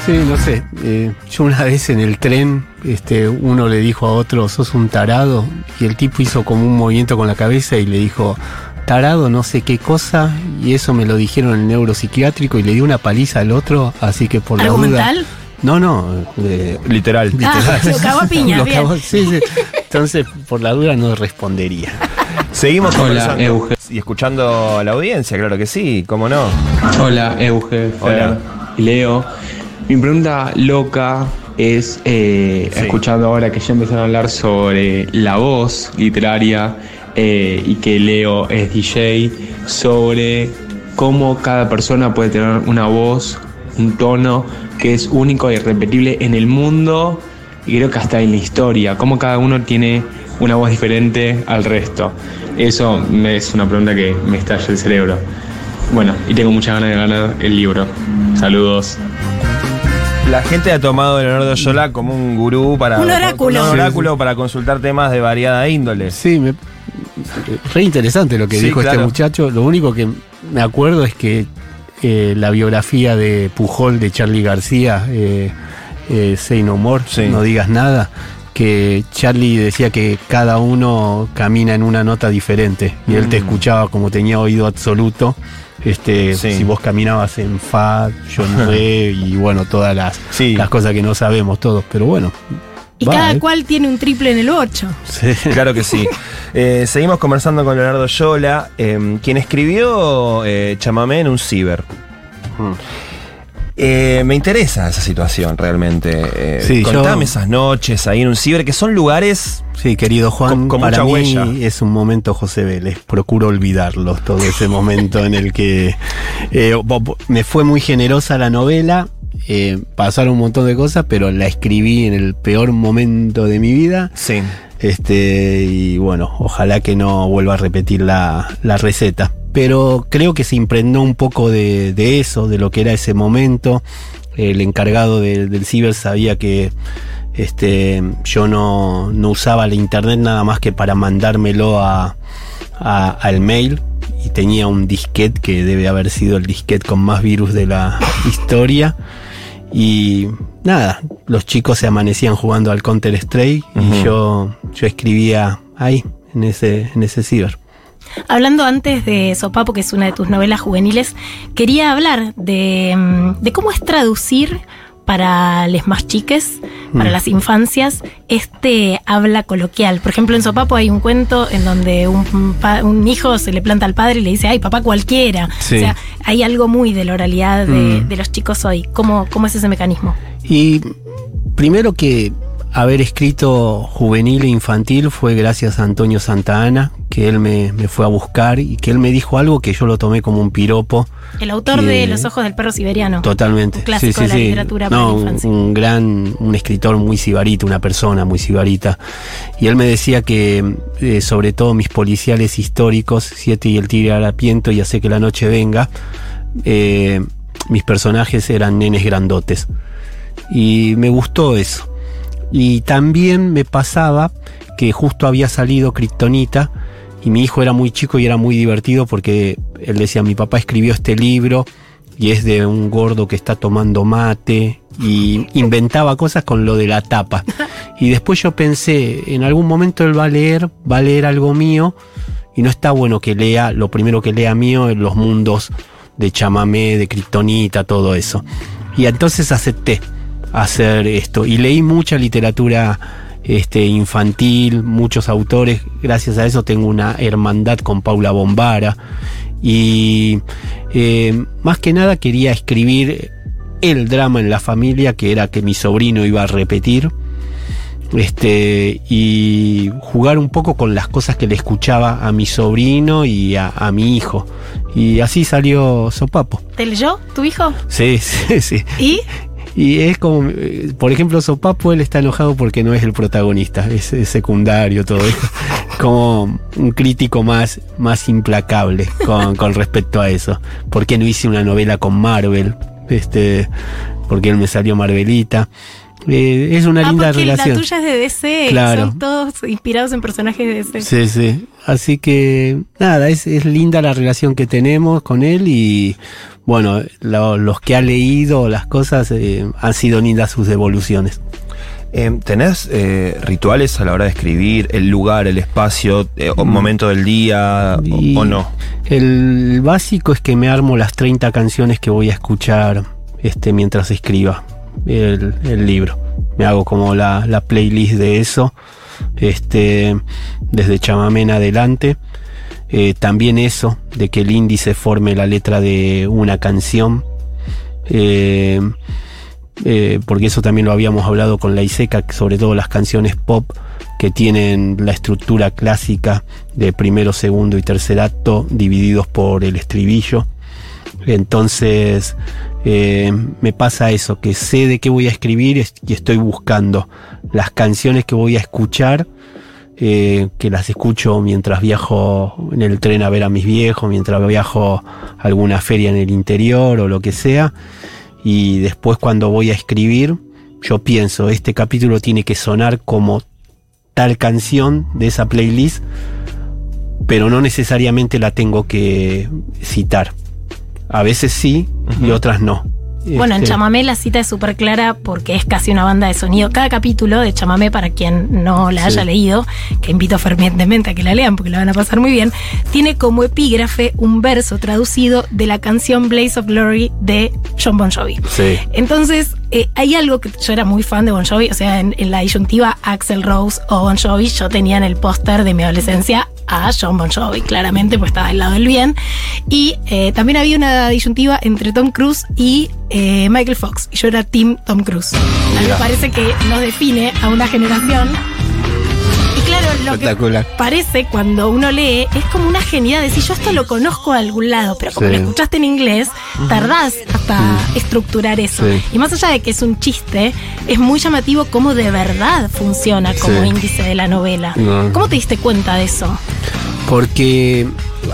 Sí, no sé. eh, yo una vez en el tren, este, uno le dijo a otro, sos un tarado, y el tipo hizo como un movimiento con la cabeza y le dijo, tarado no sé qué cosa, y eso me lo dijeron en el neuropsiquiátrico y le dio una paliza al otro, así que por la duda... No, no, de- Literal. Ah, lo a Lo cagó- sí, sí. Entonces, por la duda no respondería. Seguimos Hola, conversando Euge. y escuchando a la audiencia, claro que sí, cómo no. Hola, Euge, Fer Hola. Leo. Mi pregunta loca es, eh, Sí. escuchando ahora que ya empezaron a hablar sobre la voz literaria eh, y que Leo es DJ, sobre cómo cada persona puede tener una voz, un tono que es único e irrepetible en el mundo y creo que hasta en la historia, cómo cada uno tiene una voz diferente al resto. Eso me- es una pregunta que me estalla el cerebro. Bueno, y tengo muchas ganas de ganar el libro. Saludos. La gente ha tomado a Leonardo Yola como un gurú para. Un oráculo. Un oráculo para consultar temas de variada índole. Sí, me, re interesante lo que Sí, dijo este muchacho. Lo único que me acuerdo es que eh, la biografía de Pujol de Charlie García, eh, eh, Say No More, Sí. no digas nada, que Charlie decía que cada uno camina en una nota diferente y él te Mm. escuchaba como tenía oído absoluto. Este, Sí. si vos caminabas en fa, yo en <laughs> re y bueno, todas las, Sí. las cosas que no sabemos todos, pero bueno. Y cada cual tiene un triple en el 8. Sí. <laughs> Claro que sí. Eh, seguimos conversando con Leonardo Yola, eh, quien escribió eh, Chamamé en un ciber. Mm. Eh, me interesa esa situación realmente. Eh, Sí, contame yo- esas noches ahí en un ciber, que son lugares. Sí, querido Juan, Con- con para mucha mí huella. es un momento José Vélez. Procuro olvidarlo, todo ese momento en el que eh, me fue muy generosa la novela. Eh, pasaron un montón de cosas, pero la escribí en el peor momento de mi vida. Sí. Este, y bueno, ojalá que no vuelva a repetir la, la receta. Pero creo que se impregnó un poco de, de eso, de lo que era ese momento. El encargado de- del ciber sabía que este, yo no, no usaba la internet nada más que para mandármelo a, a- al mail. Y tenía un disquete que debe haber sido el disquete con más virus de la historia. Y nada, los chicos se amanecían jugando al Counter Strike y yo, yo escribía ahí, en ese, en ese ciber. Hablando antes de Sopapo, que es una de tus novelas juveniles, quería hablar de, mm, de cómo es traducir para les más chiques, para Mm. las infancias, este habla coloquial. Por ejemplo, en Sopapo hay un cuento en donde un, hijo se le planta al padre y le dice, ay, papá cualquiera. Sí. O sea, hay algo muy de la oralidad de, Mm. de los chicos hoy. ¿Cómo, ¿Cómo es ese mecanismo? Y primero que haber escrito juvenil e infantil fue gracias a Antonio Santana, que él me, me fue a buscar y que él me dijo algo que yo lo tomé como un piropo. El autor de Los ojos del perro siberiano. Totalmente. Un clásico de la literatura para no, la un- infancia. Un, gran, un escritor muy sibarita, una persona muy sibarita. Y él me decía que, eh, sobre todo mis policiales históricos, Siete y el Tigre Harapiento y Hace que la noche venga, eh, mis personajes eran nenes grandotes. Y me gustó eso. Y también me pasaba que justo había salido Kryptonita y mi hijo era muy chico y era muy divertido porque él decía, mi papá escribió este libro y es de un gordo que está tomando mate y inventaba cosas con lo de la tapa. <laughs> Y después yo pensé, en algún momento él va a leer, va a leer algo mío y no está bueno que lea, lo primero que lea mío en los mundos de chamamé, de kriptonita, todo eso. Y entonces acepté hacer esto y leí mucha literatura este, infantil, muchos autores, gracias a eso tengo una hermandad con Paula Bombara Y eh, más que nada quería escribir el drama en la familia, que era que mi sobrino iba a repetir. Este, y jugar un poco con las cosas que le escuchaba a mi sobrino y a, a mi hijo. Y así salió Sopapo. ¿Te leyó tu hijo? Sí, <laughs> sí, sí. ¿Y? Y es como, eh, por ejemplo, Sopapo, él está enojado porque no es el protagonista, es, secundario, todo eso. <laughs> Como un crítico más, más implacable con, con respecto a eso. ¿Por qué no hice una novela con Marvel? Este, porque él me salió Marvelita. Eh, es una ah, linda porque relación. la tuya es de DC. Claro. Son todos inspirados en personajes de DC. Sí, sí. Así que nada, es, es linda la relación que tenemos con él y bueno, lo- los que ha leído las cosas eh, han sido lindas sus devoluciones. Eh, ¿Tenés eh, rituales a la hora de escribir? ¿El lugar, el espacio, eh, o momento del día Y o, no? El básico es que me armo las 30 canciones que voy a escuchar este, mientras escriba el, libro. Me hago como la, la playlist de eso, este, desde chamamé en adelante. Eh, también eso, de que el índice forme la letra de una canción. Eh, eh, porque eso también lo habíamos hablado con la ISECA, sobre todo las canciones pop que tienen la estructura clásica de primero, segundo y tercer acto divididos por el estribillo. Entonces eh, me pasa eso, que sé de qué voy a escribir es- y estoy buscando las canciones que voy a escuchar, eh, que las escucho mientras viajo en el tren a ver a mis viejos, mientras viajo a alguna feria en el interior o lo que sea. Y después cuando voy a escribir, yo pienso, este capítulo tiene que sonar como tal canción de esa playlist, pero no necesariamente la tengo que citar. A veces sí y otras no. Bueno, en Este, Chamamé la cita es súper clara porque es casi una banda de sonido. Cada capítulo de Chamamé, para quien no la haya Sí. leído, que invito fervientemente a que la lean porque la van a pasar muy bien, tiene como epígrafe un verso traducido de la canción Blaze of Glory de John Bon Jovi. Sí. Entonces, eh, hay algo que yo era muy fan de Bon Jovi, o sea, en, en la disyuntiva Axel Rose o Bon Jovi, yo tenía en el póster de mi adolescencia a John Bon Jovi, claramente, pues estaba del lado del bien. Y eh, también había una disyuntiva entre Tom Cruise y eh, Michael Fox, y yo era Team Tom Cruise. A mí me parece que nos define a una generación. Claro, lo que parece cuando uno lee es como una genialidad decir yo esto lo conozco de algún lado, pero como Sí. lo escuchaste en inglés, tardás hasta estructurar eso. Sí. Y más allá de que es un chiste, es muy llamativo cómo de verdad funciona como índice de la novela. No. ¿Cómo te diste cuenta de eso? Porque,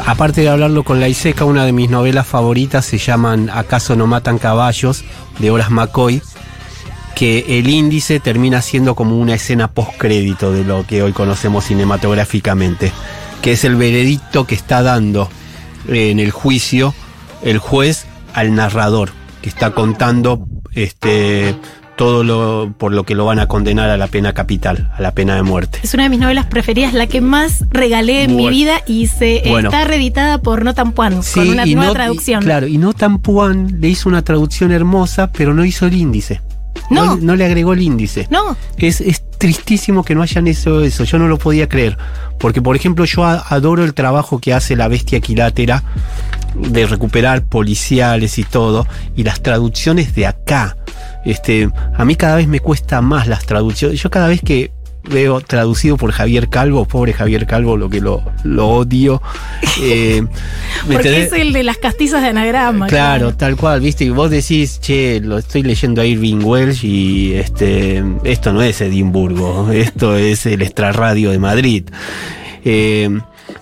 aparte de hablarlo con la ISECA, una de mis novelas favoritas se llaman ¿Acaso no matan caballos? de Horace McCoy, que el índice termina siendo como una escena postcrédito de lo que hoy conocemos cinematográficamente, que es el veredicto que está dando eh, en el juicio el juez al narrador, que está contando este todo lo por lo que lo van a condenar a la pena capital, a la pena de muerte. Es una de mis novelas preferidas, la que más regalé en mi vida y se Bueno. está reeditada por Notan Puan, con una nueva no- y- traducción. claro, y no Puan le hizo una traducción hermosa, pero no hizo el índice. No. no le agregó el índice. No, Es, es tristísimo que no hayan hecho eso, yo no lo podía creer. Porque, por ejemplo, yo adoro el trabajo que hace la bestia equilátera de recuperar policiales y todo, y las traducciones de acá. Este, a mí cada vez me cuesta más las traducciones. Yo cada vez que veo traducido por Javier Calvo, pobre Javier Calvo, lo que lo, lo odio. eh, <laughs> ¿me porque es el de las castizas de anagrama. Claro, tal cual, viste, y vos decís, che, lo estoy leyendo a Irving Welsh y este, esto no es Edimburgo, <laughs> esto es el extrarradio de Madrid. Eh,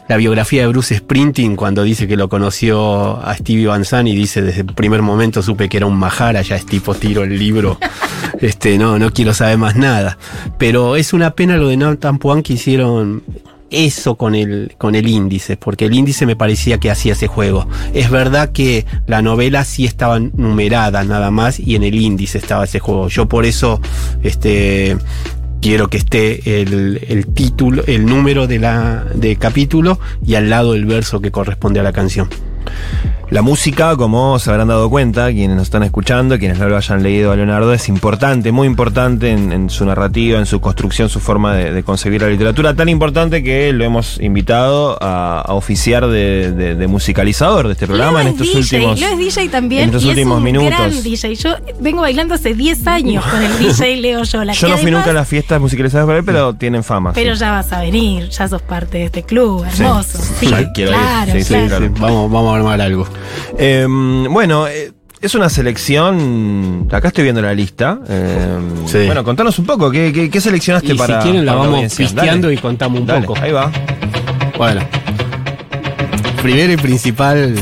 la biografía de Bruce Sprinting, cuando dice que lo conoció a Stevie Van Zandt y dice desde el primer momento supe que era un majara, ya es tipo tiro el libro, <laughs> este, no, no quiero saber más nada. Pero es una pena lo de Nathan Puan que hicieron eso con el, con el índice, porque el índice me parecía que hacía ese juego. Es verdad que la novela sí estaba numerada nada más y en el índice estaba ese juego. Yo por eso, este, quiero que esté el, el título, el número de la, de capítulo y al lado el verso que corresponde a la canción. La música, como se habrán dado cuenta, quienes nos están escuchando, quienes no lo hayan leído a Leonardo, es importante, muy importante en, en su narrativa, en su construcción, su forma de, de, concebir la literatura, tan importante que lo hemos invitado a, a oficiar de, de, de, musicalizador de este programa Leo en estos DJ, últimos Leo es DJ también. en estos y últimos es un minutos. gran DJ. Yo vengo bailando hace 10 años con el DJ <laughs> Leo Yola. Yo no fui además- nunca a las fiestas musicalizadas por él, pero tienen fama. Pero sí. ya vas a venir, ya sos parte de este club, Sí. hermoso. Sí, claro, Sí, sí, claro. vamos, vamos a armar algo. Eh, bueno, eh, es una selección. Acá estoy viendo la lista. Eh, Sí. Bueno, contanos un poco. ¿Qué, qué, qué seleccionaste Y para.? si quieren la vamos pisteando y contamos un Dale, poco. Ahí va. Bueno, primero y principal,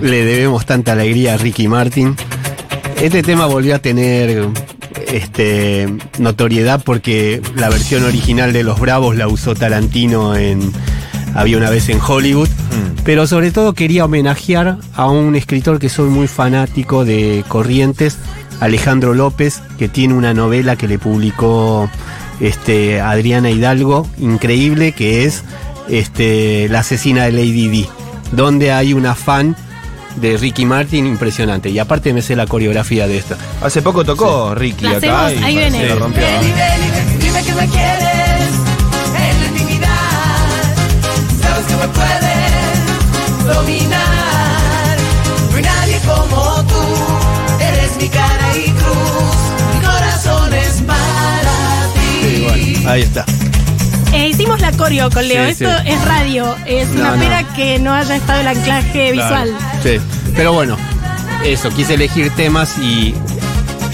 le debemos tanta alegría a Ricky Martin. Este tema volvió a tener este, notoriedad porque la versión original de Los Bravos la usó Tarantino en Había una vez en Hollywood. Pero sobre todo quería homenajear a un escritor que soy muy fanático de Corrientes, Alejandro López, que tiene una novela que le publicó este, Adriana Hidalgo, increíble, que es este, La asesina de Lady D, donde hay una fan de Ricky Martin impresionante. Y aparte me sé la coreografía de esta. Hace poco tocó Ricky acá. hacemos, y ahí viene. que la rompió. Ven, dime que me quieres Ahí está. Eh, hicimos la coreo con Leo. Sí, Esto sí. es radio. Es No, una no. pena que no haya estado el anclaje visual. Sí. Pero bueno, eso, quise elegir temas y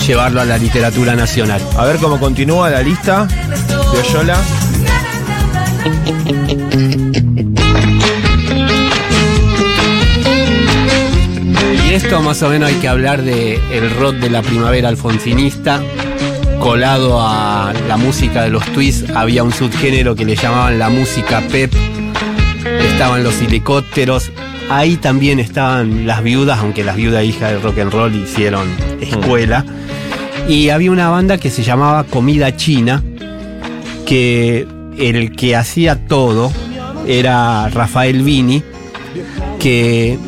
llevarlo a la literatura nacional. A ver cómo continúa la lista de Oyola. Y esto más o menos hay que hablar de el rock de la primavera alfonsinista, colado a la música de los twists, había un subgénero que le llamaban la música pep, estaban los helicópteros, ahí también estaban las viudas, aunque las viudas hijas del rock and roll hicieron escuela, y había una banda que se llamaba Comida China, que el que hacía todo era Rafael Vini, que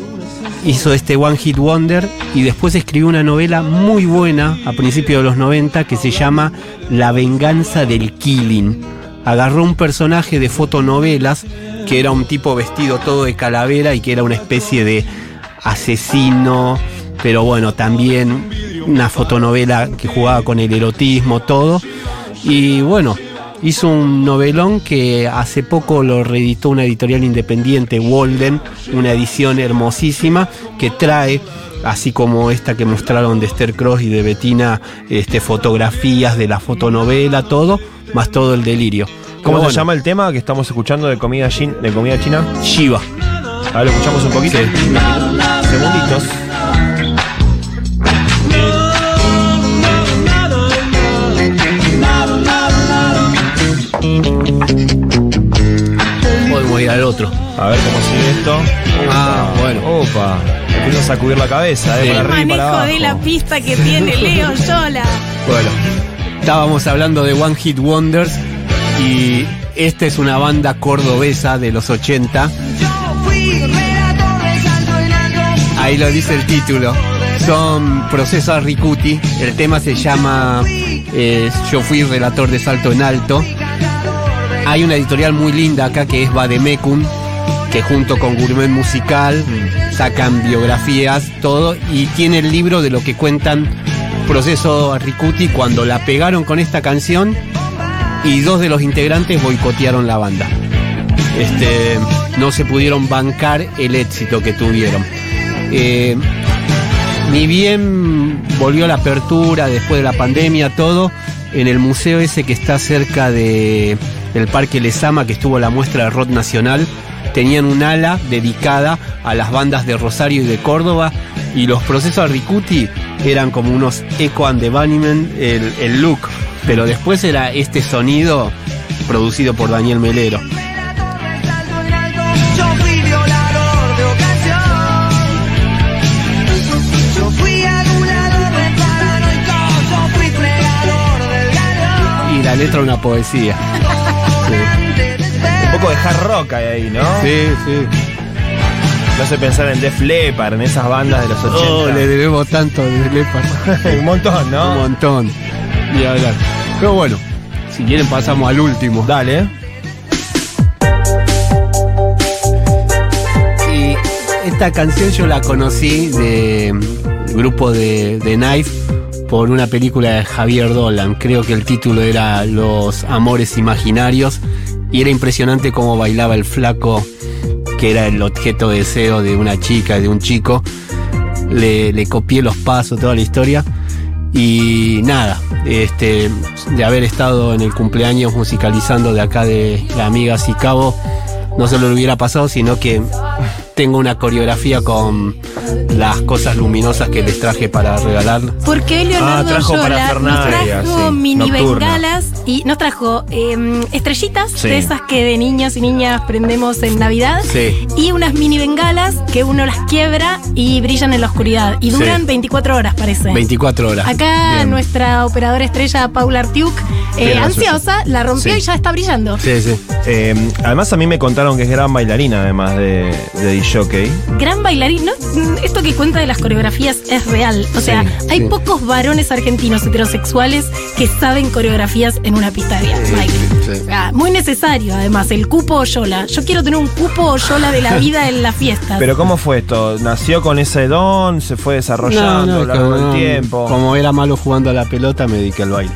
hizo este One Hit Wonder y después escribió una novela muy buena a principios de los 90 que se llama La venganza del Killing. Agarró un personaje de fotonovelas que era un tipo vestido todo de calavera y que era una especie de asesino, pero bueno, también una fotonovela que jugaba con el erotismo, todo. Y bueno, hizo un novelón que hace poco lo reeditó una editorial independiente, Walden, una edición hermosísima que trae, así como esta que mostraron de Esther Cross y de Bettina, este, fotografías de la fotonovela, todo, más todo el delirio. ¿Cómo se llama el tema que estamos escuchando de comida, chin- de comida china? Shiva. A ver, lo escuchamos un poquito. Segunditos. Podemos ir al otro. A ver cómo sigue esto. Ah, bueno. Opa. Empieza a sacudir la cabeza, eh, Sí. para El arriba y para manejo abajo. de la pista que tiene <laughs> Leo Yola. Bueno, estábamos hablando de One Hit Wonders y esta es una banda cordobesa de los 80. Yo fui relator de salto en alto. Ahí lo dice el título. Son Proceso Ricuti. El tema se llama eh, Yo fui relator de salto en alto. Hay una editorial muy linda acá que es Bademecum, que junto con Gourmet Musical sacan biografías, todo, y tiene el libro de lo que cuentan Proceso Ricuti cuando la pegaron con esta canción y dos de los integrantes boicotearon la banda. Este, no se pudieron bancar el éxito que tuvieron. Eh, ni bien volvió la apertura después de la pandemia, todo, en el museo ese que está cerca de, del Parque Lesama, que estuvo la muestra de rock nacional, tenían un ala dedicada a las bandas de Rosario y de Córdoba, y los procesos Ricuti eran como unos Echo and the Bunnymen, el, el look, pero después era este sonido producido por Daniel Melero. Y la letra una poesía. Un poco de hard rock hay ahí, ¿no? Sí, sí. Me hace pensar en Def Leppard, en esas bandas de los 80. Oh, le debemos tanto de Leppard. <laughs> Un montón, Un ¿no? montón. Y hablar. Pero bueno, si quieren pasamos al último. Dale. Y esta canción yo la conocí de grupo de, de Knife por una película de Javier Dolan. Creo que el título era Los Amores Imaginarios. Y era impresionante cómo bailaba el flaco, que era el objeto de deseo de una chica, de un chico. Le, copié los pasos, toda la historia. Y nada, este, de haber estado en el cumpleaños musicalizando de acá de la amiga Sicabo, no solo le hubiera pasado, sino que tengo una coreografía con las cosas luminosas que les traje para regalar. Porque Leonardo Ah, trajo Yola nos parafernalia, trajo sí, mini nocturna. bengalas y nos trajo eh, estrellitas Sí. de esas que de niños y niñas prendemos en Navidad Sí. y unas mini bengalas que uno las quiebra y brillan en la oscuridad y duran Sí. 24 horas parece. 24 horas. Acá Bien. nuestra operadora estrella Paula Artiuk, eh, ansiosa, la rompió y ya está brillando. Sí, sí. Eh, además, a mí me contaron que es gran bailarina, además de, de jockey. Gran bailarín, ¿no? Esto que cuenta de las coreografías es real. O sea, hay pocos varones argentinos heterosexuales que saben coreografías en una pista de baile. sí. Ah, muy necesario, además, el cupo Oyola. Yo quiero tener un cupo Oyola de la <laughs> vida en las fiestas. Pero ¿cómo fue esto? ¿Nació con ese don? ¿Se fue desarrollando a lo largo como, del tiempo? como era malo jugando a la pelota, me dediqué al baile.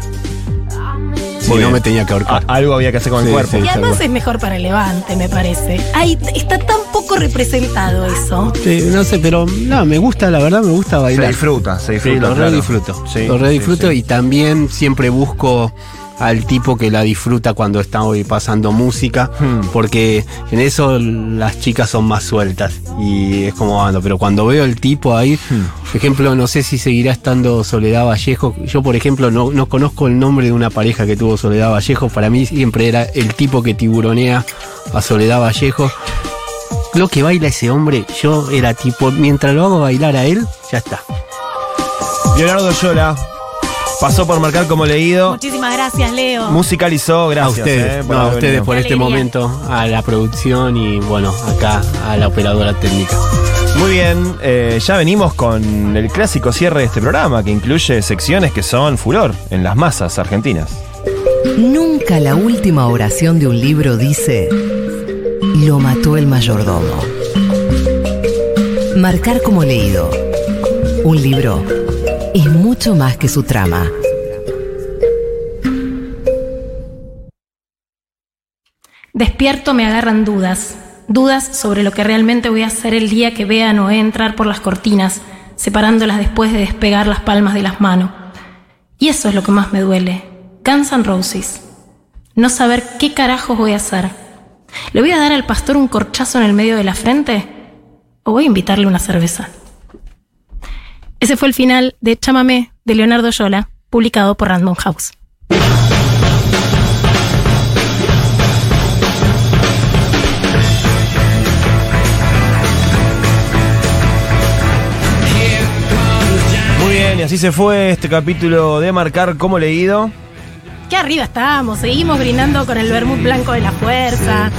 Si Muy no me tenía que A- ahorcar. algo había que hacer con Sí, el cuerpo. y sí. además tal es mejor para el levante, me parece. Ay, está tan poco representado eso. Sí, no sé, pero no, me gusta, la verdad, me gusta Se bailar. disfruta, se Sí, disfruta. lo re claro. disfruto. Sí, lo re sí, disfruto sí. y también siempre busco al tipo que la disfruta cuando está hoy pasando música, Hmm. porque en eso las chicas son más sueltas y es como ando, pero cuando veo el tipo ahí, Hmm. por ejemplo, no sé si seguirá estando Soledad Vallejo, yo por ejemplo no, no conozco el nombre de una pareja que tuvo Soledad Vallejo, para mí siempre era el tipo que tiburonea a Soledad Vallejo. Lo que baila ese hombre, yo era tipo, mientras lo hago bailar a él, ya está. Leonardo Yola pasó por marcar como leído. Muchísimas gracias, Leo. Musicalizó, gracias. a ustedes, eh, por no, a ustedes por este momento, a la producción y bueno, acá a la operadora técnica. Muy bien, eh, ya venimos con el clásico cierre de este programa, que incluye secciones que son furor en las masas argentinas. Nunca la última oración de un libro dice, lo mató el mayordomo. Marcar como leído. Un libro es mucho más que su trama. Despierto me agarran dudas, dudas sobre lo que realmente voy a hacer el día que vea a Noé entrar por las cortinas, separándolas después de despegar las palmas de las manos. Y eso es lo que más me duele. Guns N' Roses. No saber qué carajos voy a hacer. ¿Le voy a dar al pastor un corchazo en el medio de la frente? ¿O voy a invitarle una cerveza? Ese fue el final de Chámame de Leonardo Yola, publicado por Random House. Muy bien, y así se fue este capítulo de Marcar como leído. Qué arriba estamos, seguimos brindando con el vermut blanco de la fuerza.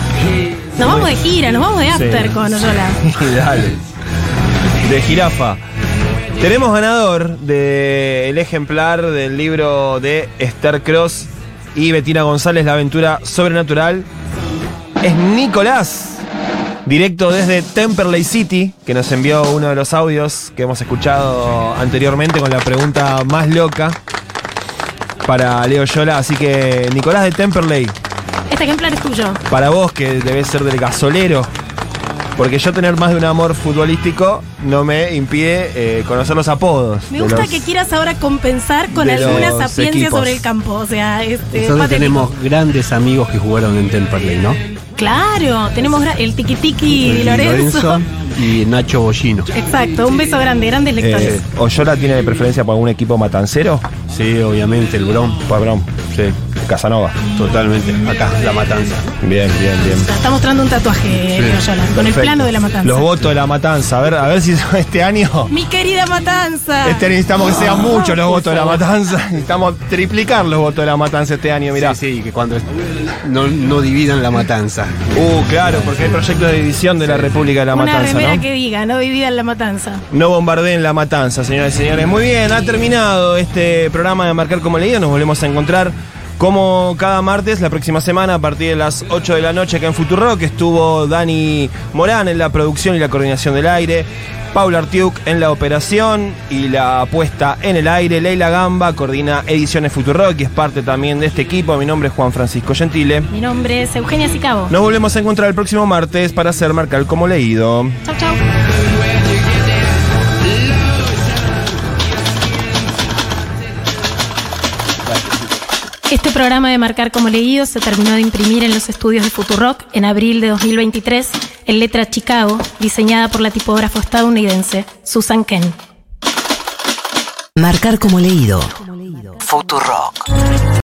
Nos vamos de gira, nos vamos de after Sí. con Oyola. <laughs> Dale. De jirafa. Tenemos ganador del ejemplar del libro de Esther Cross y Betina González, La aventura sobrenatural. Es Nicolás, directo desde Temperley City, que nos envió uno de los audios que hemos escuchado anteriormente con la pregunta más loca para Leo Yola. Así que, Nicolás de Temperley, Este ejemplar es tuyo. para vos que debes ser del gasolero. Porque yo tener más de un amor futbolístico no me impide eh, conocer los apodos. Me de gusta los- que quieras ahora compensar con de alguna sapiencia equipos. sobre el campo. O sea, este, Nosotros patético. tenemos grandes amigos que jugaron en Temperley, ¿no? Claro, tenemos el tiki tiki Lorenzo. y Nacho Bollino. Exacto, un beso grande, grandes lectores. Eh, ¿Oyola tiene preferencia por algún equipo matancero? Sí, obviamente, el Bron. Pues, Brom. Sí. Casanova. Totalmente. Acá, la matanza. Bien, bien, bien. Está mostrando un tatuaje, Loyola, con el plano de la matanza. Los votos de la matanza. A ver, a ver si este año. Mi querida matanza. Este año necesitamos que sean muchos los votos de la matanza. <laughs> Necesitamos triplicar los votos de la matanza este año, mirá. Sí, sí, que cuando no, no dividan la matanza. Uh, claro, porque hay proyectos de división de la República de la Una Matanza, ¿no? que diga, no vivida en la matanza. No bombardeen la matanza, señores y señores. Muy bien, ha terminado este programa de Marcar como Leído. Nos volvemos a encontrar como cada martes, la próxima semana, a partir de las 8 de la noche acá en Futurock. Estuvo Dani Morán en la producción y la coordinación del aire. Paula Artiuk en la operación y la puesta en el aire. Leila Gamba coordina Ediciones Futurock y es parte también de este equipo. Mi nombre es Juan Francisco Gentile. Mi nombre es Eugenia Sicabo. Nos volvemos a encontrar el próximo martes para hacer Marcar como Leído. Chau, chau. Este programa de Marcar como Leído se terminó de imprimir en los estudios de Futurock en abril de 2023 en letra Chicago, diseñada por la tipógrafo estadounidense Susan Ken. Marcar como leído. Futurock.